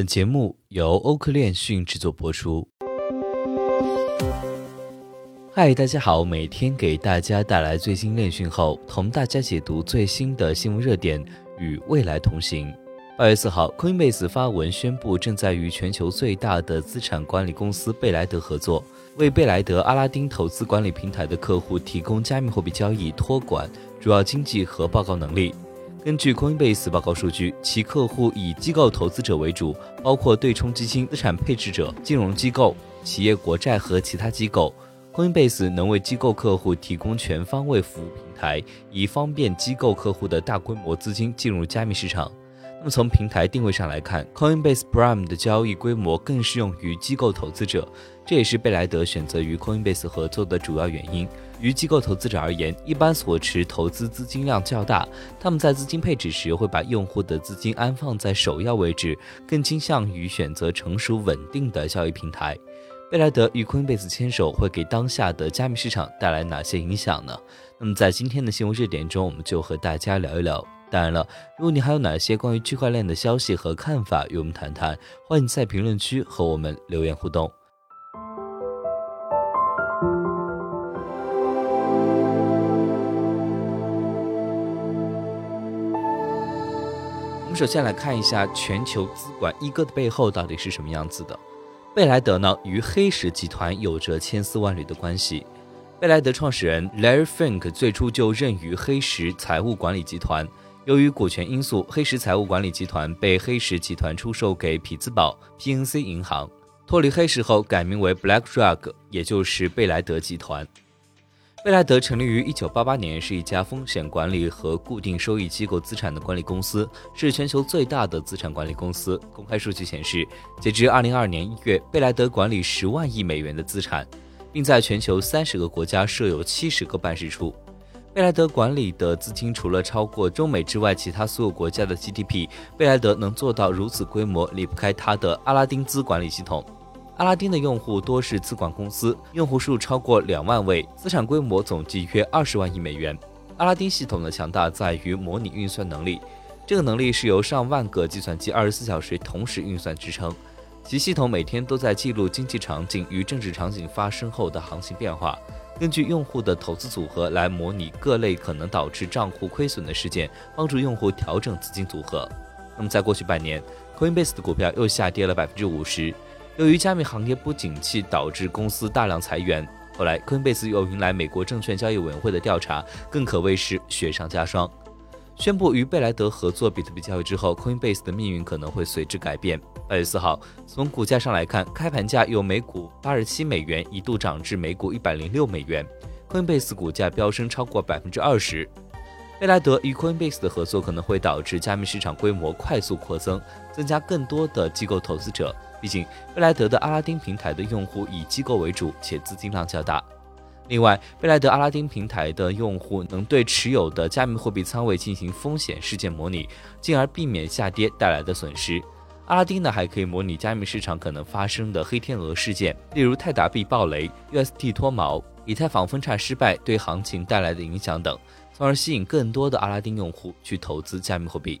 本节目由欧科链讯制作播出。嗨，大家好，每天给大家带来最新链讯后，同大家解读最新的新闻热点，与未来同行。二月四号，Coinbase 发文宣布，正在与全球最大的资产管理公司贝莱德合作，为贝莱德阿拉丁投资管理平台的客户提供加密货币交易托管、主要经济和报告能力。根据 Coinbase 报告数据，其客户以机构投资者为主，包括对冲基金、资产配置者、金融机构、企业国债和其他机构。Coinbase 能为机构客户提供全方位服务平台，以方便机构客户的大规模资金进入加密市场。那么从平台定位上来看，Coinbase Prime 的交易规模更适用于机构投资者，这也是贝莱德选择与 Coinbase 合作的主要原因。于机构投资者而言，一般所持投资资金量较大，他们在资金配置时会把用户的资金安放在首要位置，更倾向于选择成熟稳定的交易平台。贝莱德与 Coinbase 牵手会给当下的加密市场带来哪些影响呢？那么在今天的新闻热点中，我们就和大家聊一聊。当然了，如果你还有哪些关于区块链的消息和看法与我们谈谈，欢迎在评论区和我们留言互动。我们首先来看一下全球资管一哥的背后到底是什么样子的。贝莱德呢，与黑石集团有着千丝万缕的关系。贝莱德创始人 Larry Fink 最初就任于黑石财务管理集团。由于股权因素，黑石财务管理集团被黑石集团出售给匹兹堡 PNC 银行。脱离黑石后，改名为 BlackRock，也就是贝莱德集团。贝莱德成立于1988年，是一家风险管理和固定收益机构资产的管理公司，是全球最大的资产管理公司。公开数据显示，截至2022年1月，贝莱德管理10万亿美元的资产，并在全球30个国家设有70个办事处。贝莱德管理的资金除了超过中美之外其他所有国家的 GDP，贝莱德能做到如此规模，离不开它的阿拉丁资管理系统。阿拉丁的用户多是资管公司，用户数超过两万位，资产规模总计约二十万亿美元。阿拉丁系统的强大在于模拟运算能力，这个能力是由上万个计算机二十四小时同时运算支撑，其系统每天都在记录经济场景与政治场景发生后的行情变化。根据用户的投资组合来模拟各类可能导致账户亏损的事件，帮助用户调整资金组合。那么，在过去半年，Coinbase 的股票又下跌了百分之五十。由于加密行业不景气，导致公司大量裁员。后来，Coinbase 又迎来美国证券交易委员会的调查，更可谓是雪上加霜。宣布与贝莱德合作比特币交易之后，Coinbase 的命运可能会随之改变。八月四号，从股价上来看，开盘价由每股八十七美元一度涨至每股一百零六美元，Coinbase 股价飙升超过百分之二十。贝莱德与 Coinbase 的合作可能会导致加密市场规模快速扩增，增加更多的机构投资者。毕竟，贝莱德的阿拉丁平台的用户以机构为主，且资金量较大。另外，贝莱德阿拉丁平台的用户能对持有的加密货币仓位进行风险事件模拟，进而避免下跌带来的损失。阿拉丁呢，还可以模拟加密市场可能发生的黑天鹅事件，例如泰达币暴雷、UST 脱锚、以太坊分叉失败对行情带来的影响等，从而吸引更多的阿拉丁用户去投资加密货币。